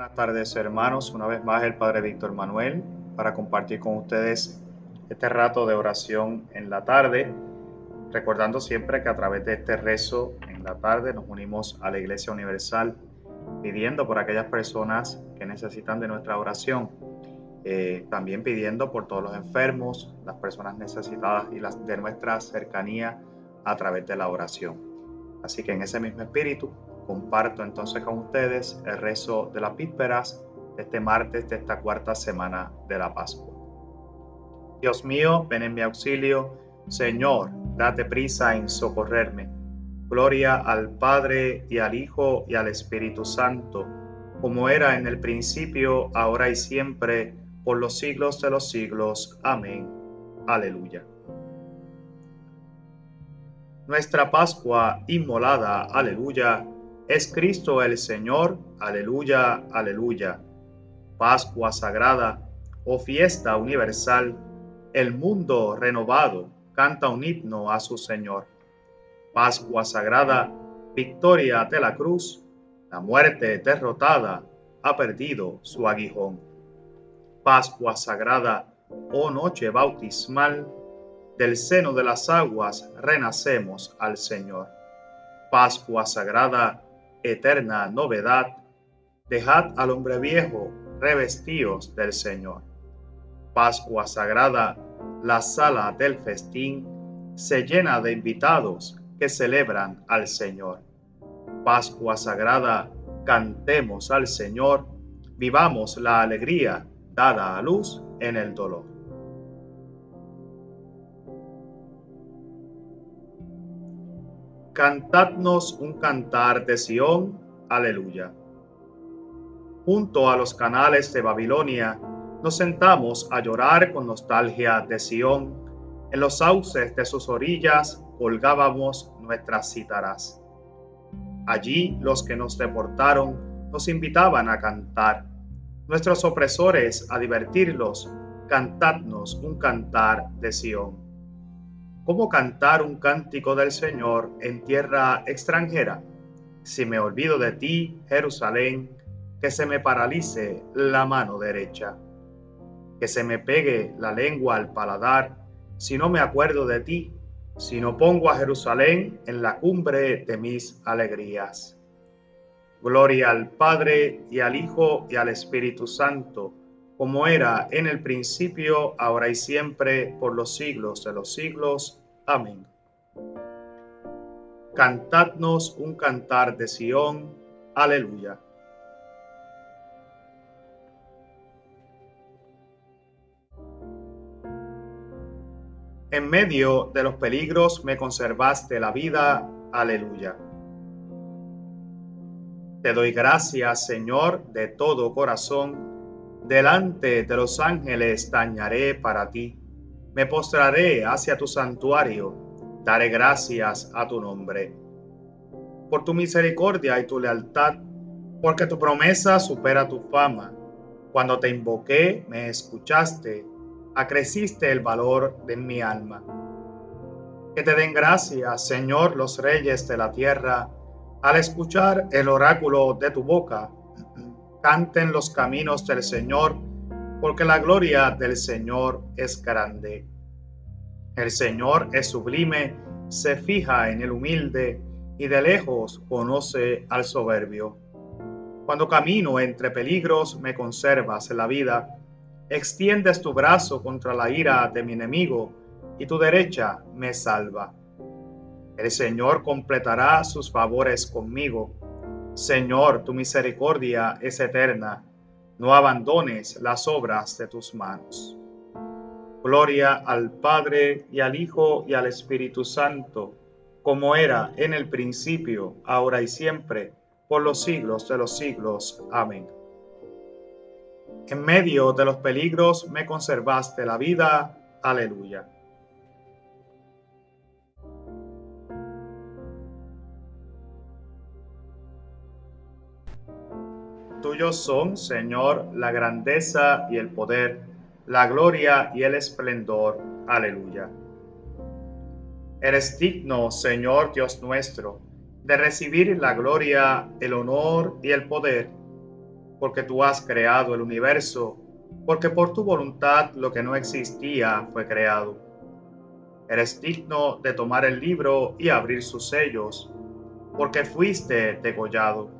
buenas tardes hermanos, una vez más el Padre Víctor Manuel para compartir con ustedes este rato de oración en la tarde, recordando siempre que a través de este rezo en la tarde nos unimos a la Iglesia Universal pidiendo por aquellas personas que necesitan de nuestra oración, eh, también pidiendo por todos los enfermos, las personas necesitadas y las de nuestra cercanía a través de la oración. Así que en ese mismo espíritu comparto entonces con ustedes el rezo de las vísperas de este martes de esta cuarta semana de la Pascua. Dios mío, ven en mi auxilio. Señor, date prisa en socorrerme. Gloria al Padre y al Hijo y al Espíritu Santo, como era en el principio, ahora y siempre, por los siglos de los siglos. Amén. Aleluya. Nuestra Pascua inmolada, aleluya es Cristo el Señor, aleluya, aleluya. Pascua sagrada o fiesta universal, el mundo renovado canta un himno a su Señor. Pascua sagrada, victoria de la cruz, la muerte derrotada ha perdido su aguijón. Pascua sagrada, oh noche bautismal, del seno de las aguas renacemos al Señor. Pascua sagrada, eterna novedad, dejad al hombre viejo revestidos del Señor. Pascua sagrada, la sala del festín se llena de invitados que celebran al Señor. Pascua sagrada, cantemos al Señor, vivamos la alegría dada a luz en el dolor. Cantadnos un cantar de Sión, aleluya. Junto a los canales de Babilonia, nos sentamos a llorar con nostalgia de Sión. En los sauces de sus orillas colgábamos nuestras cítaras. Allí los que nos deportaron nos invitaban a cantar. Nuestros opresores a divertirlos, cantadnos un cantar de Sión. ¿Cómo cantar un cántico del Señor en tierra extranjera? Si me olvido de ti, Jerusalén, que se me paralice la mano derecha, que se me pegue la lengua al paladar, si no me acuerdo de ti, si no pongo a Jerusalén en la cumbre de mis alegrías. Gloria al Padre y al Hijo y al Espíritu Santo, como era en el principio, ahora y siempre, por los siglos de los siglos. Amén. Cantadnos un cantar de Sión. Aleluya. En medio de los peligros me conservaste la vida. Aleluya. Te doy gracias, Señor, de todo corazón. Delante de los ángeles dañaré para ti me postraré hacia tu santuario, daré gracias a tu nombre. Por tu misericordia y tu lealtad, porque tu promesa supera tu fama. Cuando te invoqué, me escuchaste, acreciste el valor de mi alma. Que te den gracias, Señor, los reyes de la tierra, al escuchar el oráculo de tu boca. Canten los caminos del Señor porque la gloria del Señor es grande. El Señor es sublime, se fija en el humilde y de lejos conoce al soberbio. Cuando camino entre peligros me conservas la vida, extiendes tu brazo contra la ira de mi enemigo y tu derecha me salva. El Señor completará sus favores conmigo. Señor, tu misericordia es eterna no abandones las obras de tus manos. Gloria al Padre y al Hijo y al Espíritu Santo, como era en el principio, ahora y siempre, por los siglos de los siglos. Amén. En medio de los peligros me conservaste la vida. Aleluya. Tuyos son, Señor, la grandeza y el poder, la gloria y el esplendor. Aleluya. Eres digno, Señor Dios nuestro, de recibir la gloria, el honor y el poder, porque tú has creado el universo, porque por tu voluntad lo que no existía fue creado. Eres digno de tomar el libro y abrir sus sellos, porque fuiste degollado,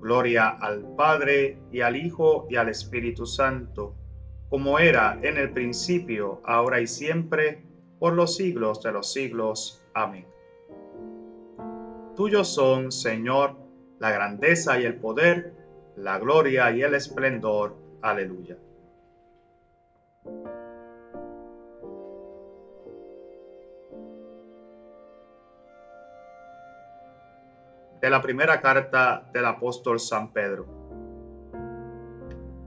Gloria al Padre y al Hijo y al Espíritu Santo, como era en el principio, ahora y siempre, por los siglos de los siglos. Amén. Tuyos son, Señor, la grandeza y el poder, la gloria y el esplendor. Aleluya. De la primera carta del apóstol San Pedro.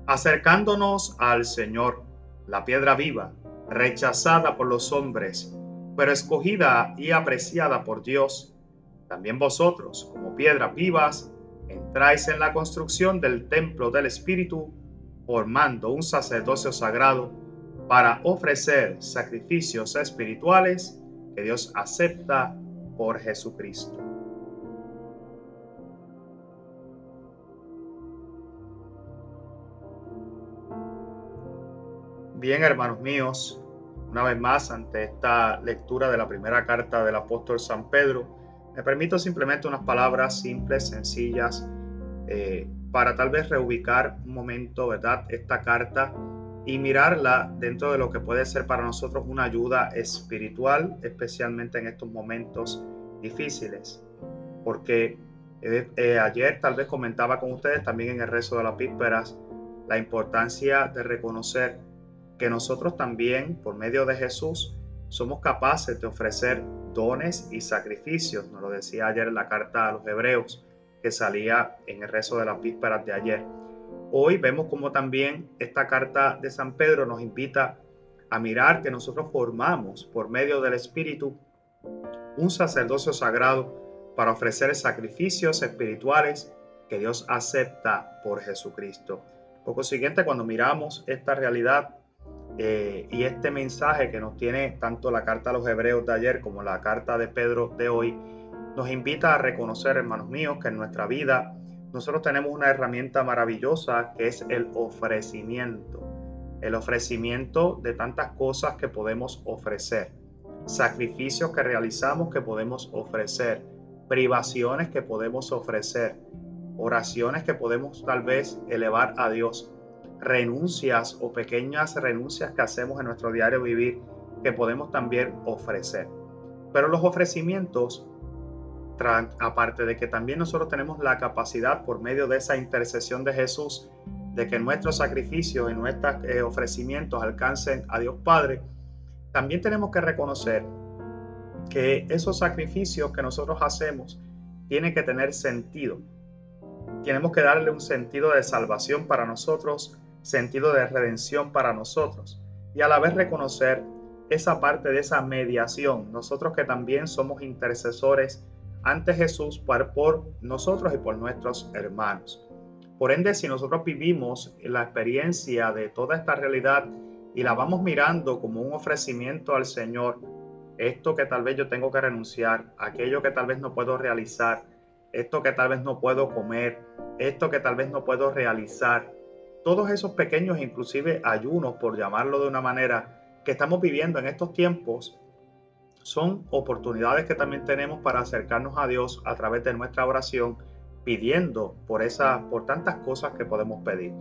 Acercándonos al Señor, la piedra viva, rechazada por los hombres, pero escogida y apreciada por Dios, también vosotros, como piedras vivas, entráis en la construcción del templo del Espíritu, formando un sacerdocio sagrado para ofrecer sacrificios espirituales que Dios acepta por Jesucristo. Bien, hermanos míos, una vez más ante esta lectura de la primera carta del apóstol San Pedro, me permito simplemente unas palabras simples, sencillas, eh, para tal vez reubicar un momento, ¿verdad? Esta carta y mirarla dentro de lo que puede ser para nosotros una ayuda espiritual, especialmente en estos momentos difíciles. Porque eh, eh, ayer tal vez comentaba con ustedes también en el rezo de las vísperas la importancia de reconocer que nosotros también, por medio de Jesús, somos capaces de ofrecer dones y sacrificios. Nos lo decía ayer en la carta a los hebreos que salía en el rezo de las vísperas de ayer. Hoy vemos como también esta carta de San Pedro nos invita a mirar que nosotros formamos por medio del Espíritu un sacerdocio sagrado para ofrecer sacrificios espirituales que Dios acepta por Jesucristo. Por siguiente, cuando miramos esta realidad eh, y este mensaje que nos tiene tanto la carta a los hebreos de ayer como la carta de Pedro de hoy, nos invita a reconocer, hermanos míos, que en nuestra vida nosotros tenemos una herramienta maravillosa que es el ofrecimiento. El ofrecimiento de tantas cosas que podemos ofrecer, sacrificios que realizamos que podemos ofrecer, privaciones que podemos ofrecer, oraciones que podemos tal vez elevar a Dios renuncias o pequeñas renuncias que hacemos en nuestro diario vivir que podemos también ofrecer. Pero los ofrecimientos, aparte de que también nosotros tenemos la capacidad por medio de esa intercesión de Jesús, de que nuestros sacrificios y nuestros eh, ofrecimientos alcancen a Dios Padre, también tenemos que reconocer que esos sacrificios que nosotros hacemos tienen que tener sentido. Tenemos que darle un sentido de salvación para nosotros sentido de redención para nosotros y a la vez reconocer esa parte de esa mediación, nosotros que también somos intercesores ante Jesús por, por nosotros y por nuestros hermanos. Por ende, si nosotros vivimos la experiencia de toda esta realidad y la vamos mirando como un ofrecimiento al Señor, esto que tal vez yo tengo que renunciar, aquello que tal vez no puedo realizar, esto que tal vez no puedo comer, esto que tal vez no puedo realizar, todos esos pequeños, inclusive ayunos, por llamarlo de una manera, que estamos viviendo en estos tiempos, son oportunidades que también tenemos para acercarnos a Dios a través de nuestra oración, pidiendo por esas, por tantas cosas que podemos pedir.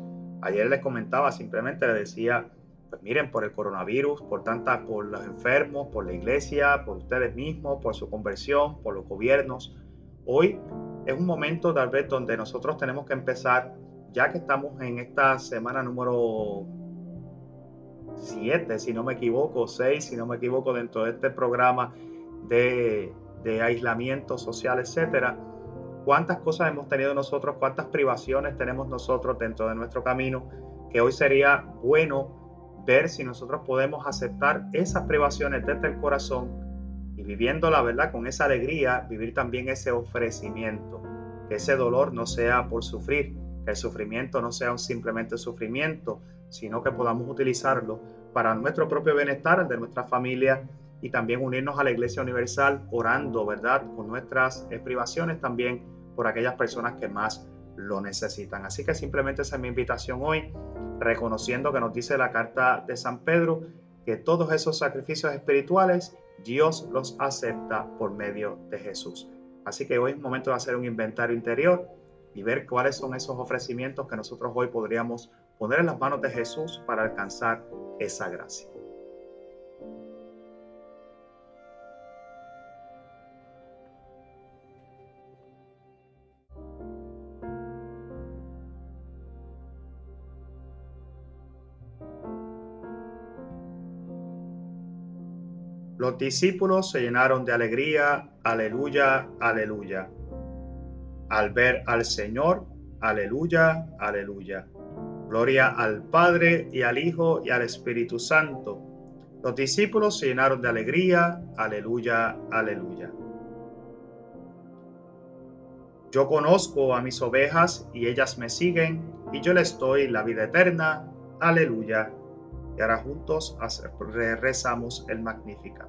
Ayer les comentaba, simplemente les decía, pues miren, por el coronavirus, por tantas, por los enfermos, por la iglesia, por ustedes mismos, por su conversión, por los gobiernos. Hoy es un momento tal vez donde nosotros tenemos que empezar ya que estamos en esta semana número 7, si no me equivoco, 6, si no me equivoco, dentro de este programa de, aislamiento social, etcétera, cuántas cosas hemos tenido nosotros, cuántas privaciones tenemos nosotros dentro de nuestro camino, que hoy sería bueno ver si nosotros podemos aceptar esas privaciones desde el corazón y viviendo la verdad con esa alegría, vivir también ese ofrecimiento, que ese dolor no sea por sufrir, que el sufrimiento no sea simplemente sufrimiento, sino que podamos utilizarlo para nuestro propio bienestar, el de nuestra familia y también unirnos a la Iglesia Universal orando, ¿verdad? Con nuestras eh, privaciones también por aquellas personas que más lo necesitan. Así que simplemente esa es mi invitación hoy, reconociendo que nos dice la carta de San Pedro que todos esos sacrificios espirituales Dios los acepta por medio de Jesús. Así que hoy es momento de hacer un inventario interior y ver cuáles son esos ofrecimientos que nosotros hoy podríamos poner en las manos de Jesús para alcanzar esa gracia. Los discípulos se llenaron de alegría, aleluya, aleluya. Al ver al Señor, aleluya, aleluya. Gloria al Padre y al Hijo y al Espíritu Santo. Los discípulos se llenaron de alegría, aleluya, aleluya. Yo conozco a mis ovejas y ellas me siguen y yo les doy la vida eterna, aleluya. Y ahora juntos rezamos el Magnífica.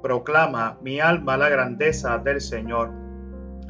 Proclama mi alma la grandeza del Señor.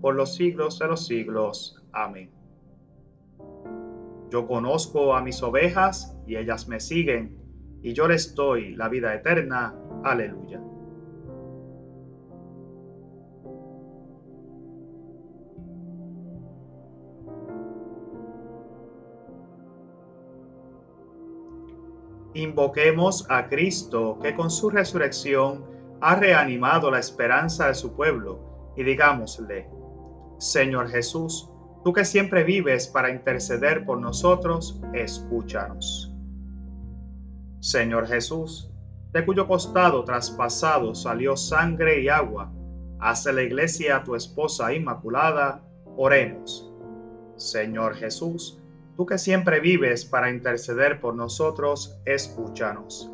por los siglos de los siglos. Amén. Yo conozco a mis ovejas y ellas me siguen, y yo les doy la vida eterna. Aleluya. Invoquemos a Cristo que con su resurrección ha reanimado la esperanza de su pueblo y digámosle, Señor Jesús, tú que siempre vives para interceder por nosotros, escúchanos. Señor Jesús, de cuyo costado traspasado salió sangre y agua, hace la iglesia a tu esposa inmaculada, oremos. Señor Jesús, tú que siempre vives para interceder por nosotros, escúchanos.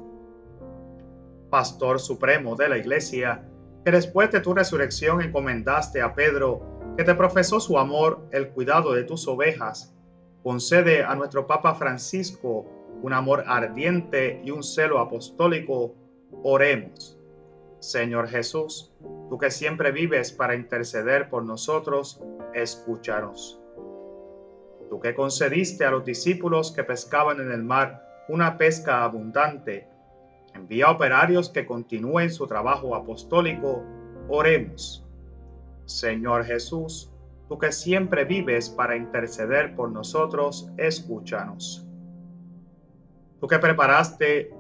Pastor supremo de la Iglesia, que después de tu resurrección encomendaste a Pedro, que te profesó su amor, el cuidado de tus ovejas, concede a nuestro Papa Francisco un amor ardiente y un celo apostólico, oremos. Señor Jesús, tú que siempre vives para interceder por nosotros, escúchanos tú que concediste a los discípulos que pescaban en el mar una pesca abundante, envía operarios que continúen su trabajo apostólico, oremos. Señor Jesús, tú que siempre vives para interceder por nosotros, escúchanos. Tú que preparaste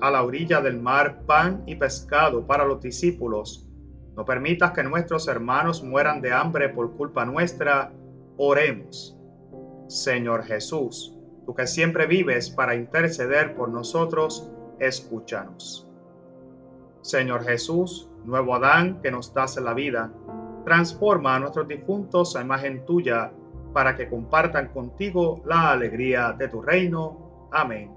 a la orilla del mar pan y pescado para los discípulos, no permitas que nuestros hermanos mueran de hambre por culpa nuestra, oremos. Señor Jesús, tú que siempre vives para interceder por nosotros, escúchanos. Señor Jesús, nuevo Adán que nos das la vida, transforma a nuestros difuntos a imagen tuya para que compartan contigo la alegría de tu reino. Amén.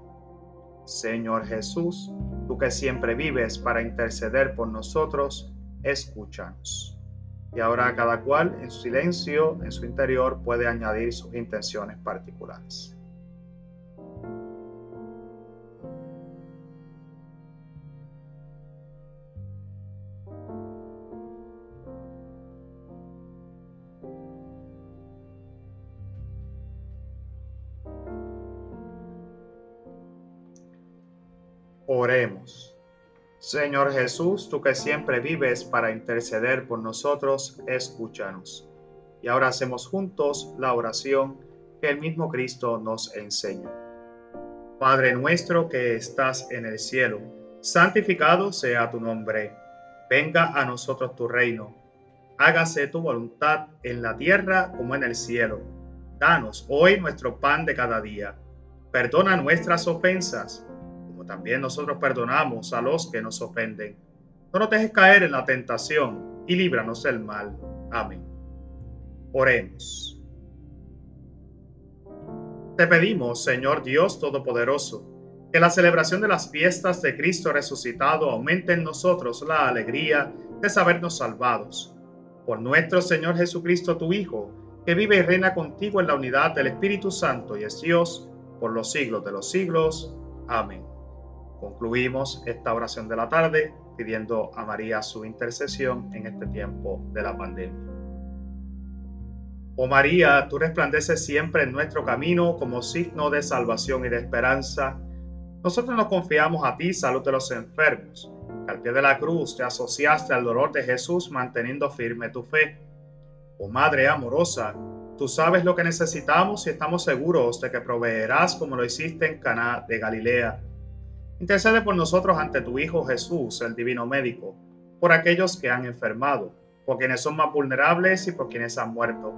Señor Jesús, tú que siempre vives para interceder por nosotros, escúchanos. Y ahora cada cual en su silencio, en su interior, puede añadir sus intenciones particulares. Oremos. Señor Jesús, tú que siempre vives para interceder por nosotros, escúchanos. Y ahora hacemos juntos la oración que el mismo Cristo nos enseña. Padre nuestro que estás en el cielo, santificado sea tu nombre. Venga a nosotros tu reino. Hágase tu voluntad en la tierra como en el cielo. Danos hoy nuestro pan de cada día. Perdona nuestras ofensas también nosotros perdonamos a los que nos ofenden. No nos dejes caer en la tentación y líbranos del mal. Amén. Oremos. Te pedimos, Señor Dios Todopoderoso, que la celebración de las fiestas de Cristo resucitado aumente en nosotros la alegría de sabernos salvados. Por nuestro Señor Jesucristo, tu Hijo, que vive y reina contigo en la unidad del Espíritu Santo y es Dios por los siglos de los siglos. Amén. Concluimos esta oración de la tarde pidiendo a María su intercesión en este tiempo de la pandemia. Oh María, tú resplandeces siempre en nuestro camino como signo de salvación y de esperanza. Nosotros nos confiamos a ti, salud de los enfermos. Al pie de la cruz te asociaste al dolor de Jesús manteniendo firme tu fe. Oh Madre amorosa, tú sabes lo que necesitamos y estamos seguros de que proveerás como lo hiciste en Caná de Galilea Intercede por nosotros ante tu Hijo Jesús, el Divino Médico, por aquellos que han enfermado, por quienes son más vulnerables y por quienes han muerto.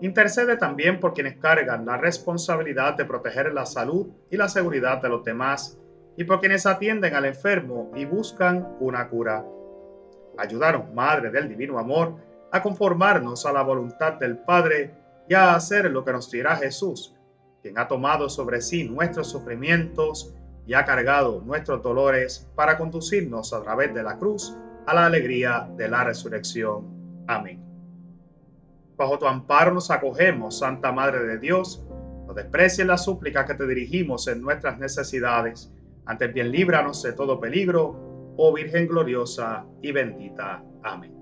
Intercede también por quienes cargan la responsabilidad de proteger la salud y la seguridad de los demás y por quienes atienden al enfermo y buscan una cura. Ayudaron, Madre del Divino Amor, a conformarnos a la voluntad del Padre y a hacer lo que nos dirá Jesús, quien ha tomado sobre sí nuestros sufrimientos y ha cargado nuestros dolores para conducirnos a través de la cruz a la alegría de la resurrección. Amén. Bajo tu amparo nos acogemos, Santa Madre de Dios. No desprecies la súplica que te dirigimos en nuestras necesidades. Antes bien líbranos de todo peligro, oh Virgen gloriosa y bendita. Amén.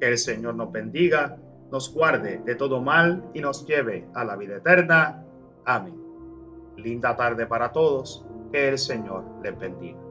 Que el Señor nos bendiga, nos guarde de todo mal y nos lleve a la vida eterna. Amén. Linda tarde para todos que el Señor les bendiga.